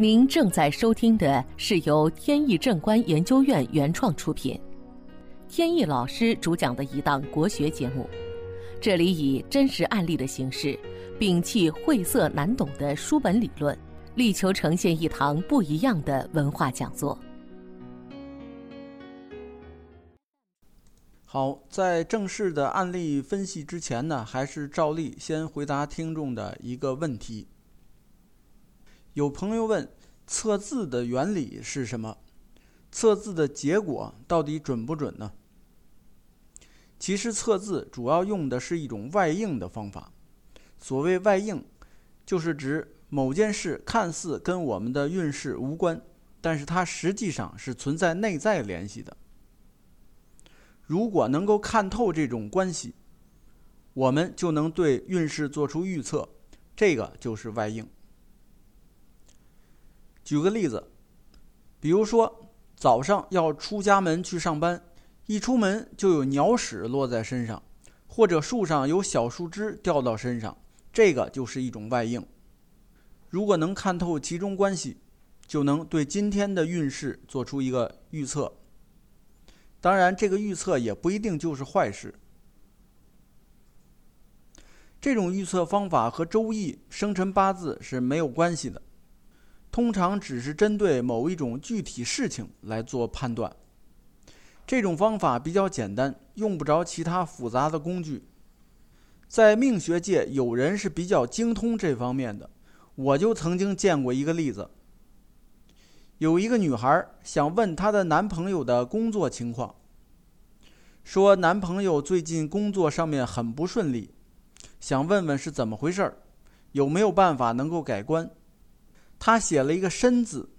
您正在收听的是由天意正观研究院原创出品，天意老师主讲的一档国学节目。这里以真实案例的形式，摒弃晦涩难懂的书本理论，力求呈现一堂不一样的文化讲座。好，在正式的案例分析之前呢，还是照例先回答听众的一个问题。有朋友问：测字的原理是什么？测字的结果到底准不准呢？其实测字主要用的是一种外应的方法。所谓外应，就是指某件事看似跟我们的运势无关，但是它实际上是存在内在联系的。如果能够看透这种关系，我们就能对运势做出预测，这个就是外应。举个例子，比如说早上要出家门去上班。一出门就有鸟屎落在身上，或者树上有小树枝掉到身上，这个就是一种外应。如果能看透其中关系，就能对今天的运势做出一个预测。当然，这个预测也不一定就是坏事。这种预测方法和周易生辰八字是没有关系的，通常只是针对某一种具体事情来做判断。这种方法比较简单，用不着其他复杂的工具。在命学界，有人是比较精通这方面的。我就曾经见过一个例子：有一个女孩想问她的男朋友的工作情况，说男朋友最近工作上面很不顺利，想问问是怎么回事儿，有没有办法能够改观。她写了一个“申”字，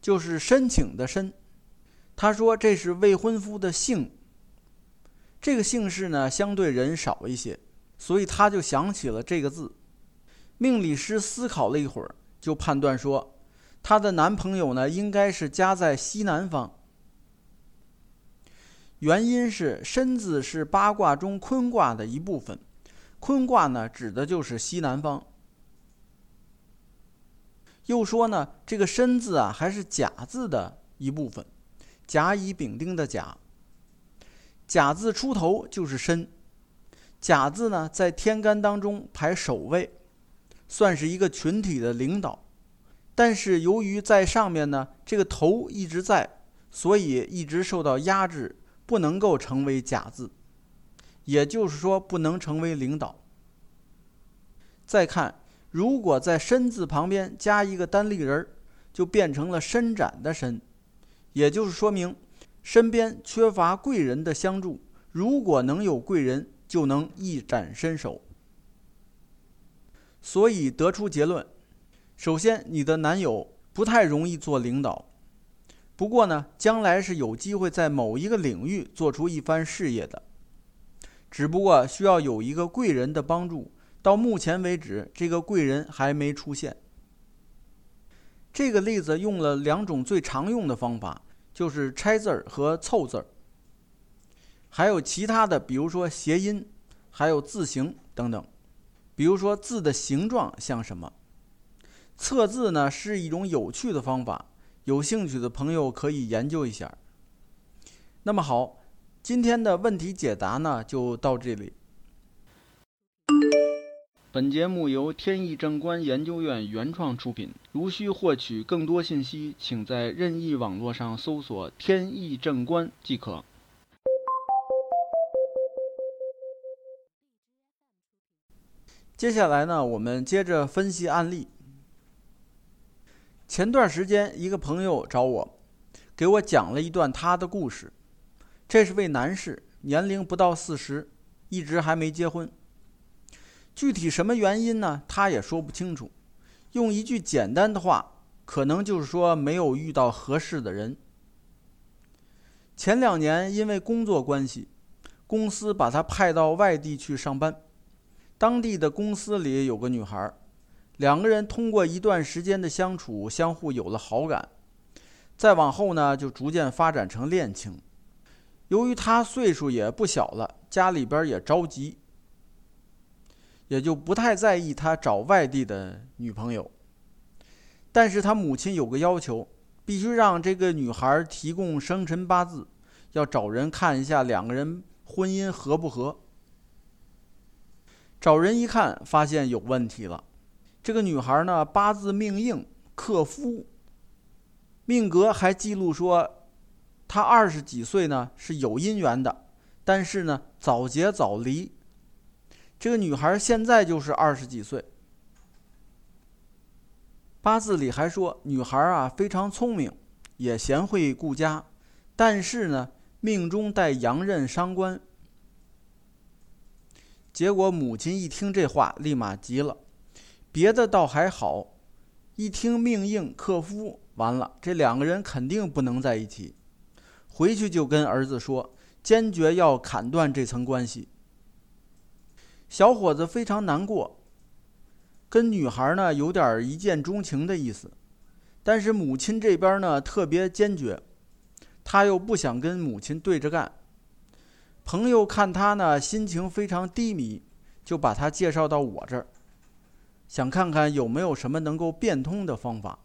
就是申请的“申”。他说：“这是未婚夫的姓，这个姓氏呢相对人少一些，所以他就想起了这个字。命理师思考了一会儿，就判断说，她的男朋友呢应该是家在西南方。原因是申字是八卦中坤卦的一部分，坤卦呢指的就是西南方。又说呢，这个申字啊还是甲字的一部分。”甲乙丙丁的甲，甲字出头就是申，甲字呢在天干当中排首位，算是一个群体的领导。但是由于在上面呢，这个头一直在，所以一直受到压制，不能够成为甲字，也就是说不能成为领导。再看，如果在身字旁边加一个单立人，就变成了伸展的伸。也就是说明，身边缺乏贵人的相助。如果能有贵人，就能一展身手。所以得出结论：首先，你的男友不太容易做领导。不过呢，将来是有机会在某一个领域做出一番事业的。只不过需要有一个贵人的帮助。到目前为止，这个贵人还没出现。这个例子用了两种最常用的方法，就是拆字儿和凑字儿，还有其他的，比如说谐音，还有字形等等。比如说字的形状像什么？测字呢是一种有趣的方法，有兴趣的朋友可以研究一下。那么好，今天的问题解答呢就到这里。本节目由天意正观研究院原创出品。如需获取更多信息，请在任意网络上搜索“天意正观”即可。接下来呢，我们接着分析案例。前段时间，一个朋友找我，给我讲了一段他的故事。这是位男士，年龄不到四十，一直还没结婚。具体什么原因呢？他也说不清楚。用一句简单的话，可能就是说没有遇到合适的人。前两年因为工作关系，公司把他派到外地去上班。当地的公司里有个女孩，两个人通过一段时间的相处，相互有了好感。再往后呢，就逐渐发展成恋情。由于他岁数也不小了，家里边也着急。也就不太在意他找外地的女朋友，但是他母亲有个要求，必须让这个女孩提供生辰八字，要找人看一下两个人婚姻合不合。找人一看，发现有问题了。这个女孩呢，八字命硬，克夫。命格还记录说，她二十几岁呢是有姻缘的，但是呢早结早离。这个女孩现在就是二十几岁。八字里还说，女孩啊非常聪明，也贤惠顾家，但是呢命中带阳刃伤官。结果母亲一听这话，立马急了。别的倒还好，一听命硬克夫，完了，这两个人肯定不能在一起。回去就跟儿子说，坚决要砍断这层关系。小伙子非常难过，跟女孩呢有点一见钟情的意思，但是母亲这边呢特别坚决，他又不想跟母亲对着干。朋友看他呢心情非常低迷，就把他介绍到我这儿，想看看有没有什么能够变通的方法。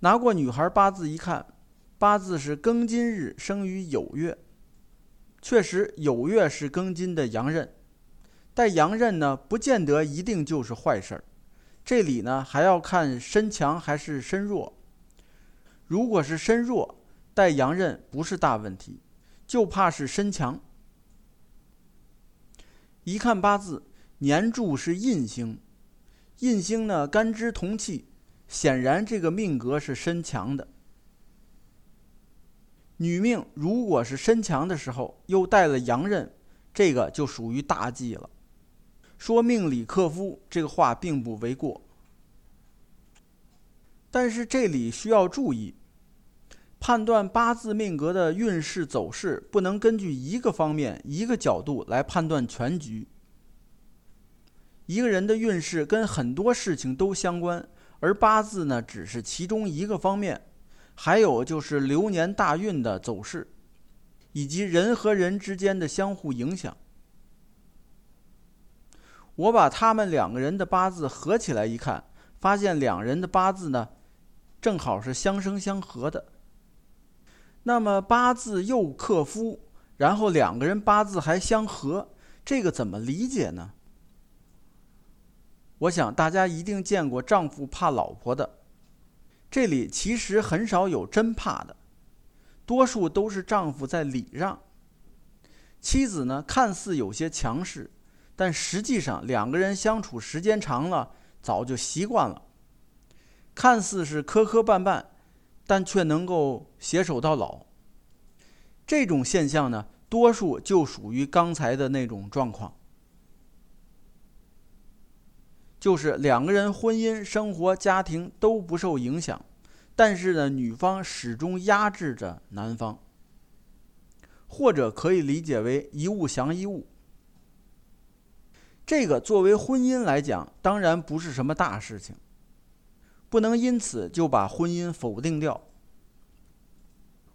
拿过女孩八字一看，八字是庚金日生于酉月，确实酉月是庚金的阳刃，带阳刃呢不见得一定就是坏事儿，这里呢还要看身强还是身弱。如果是身弱，带阳刃不是大问题。就怕是身强。一看八字，年柱是印星，印星呢干支同气，显然这个命格是身强的。女命如果是身强的时候又带了阳刃，这个就属于大忌了。说命里克夫这个话并不为过，但是这里需要注意。判断八字命格的运势走势，不能根据一个方面、一个角度来判断全局。一个人的运势跟很多事情都相关，而八字呢，只是其中一个方面。还有就是流年大运的走势，以及人和人之间的相互影响。我把他们两个人的八字合起来一看，发现两人的八字呢，正好是相生相合的。那么八字又克夫，然后两个人八字还相合，这个怎么理解呢？我想大家一定见过丈夫怕老婆的，这里其实很少有真怕的，多数都是丈夫在礼让。妻子呢看似有些强势，但实际上两个人相处时间长了，早就习惯了。看似是磕磕绊绊。但却能够携手到老，这种现象呢，多数就属于刚才的那种状况，就是两个人婚姻、生活、家庭都不受影响，但是呢，女方始终压制着男方，或者可以理解为一物降一物。这个作为婚姻来讲，当然不是什么大事情。不能因此就把婚姻否定掉。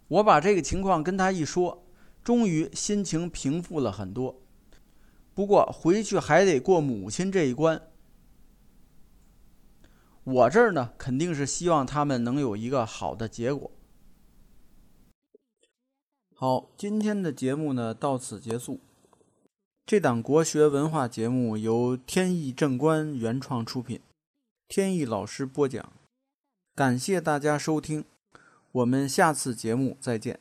我把这个情况跟他一说，终于心情平复了很多。不过回去还得过母亲这一关。我这儿呢，肯定是希望他们能有一个好的结果。好，今天的节目呢到此结束。这档国学文化节目由天意正观原创出品。天意老师播讲，感谢大家收听，我们下次节目再见。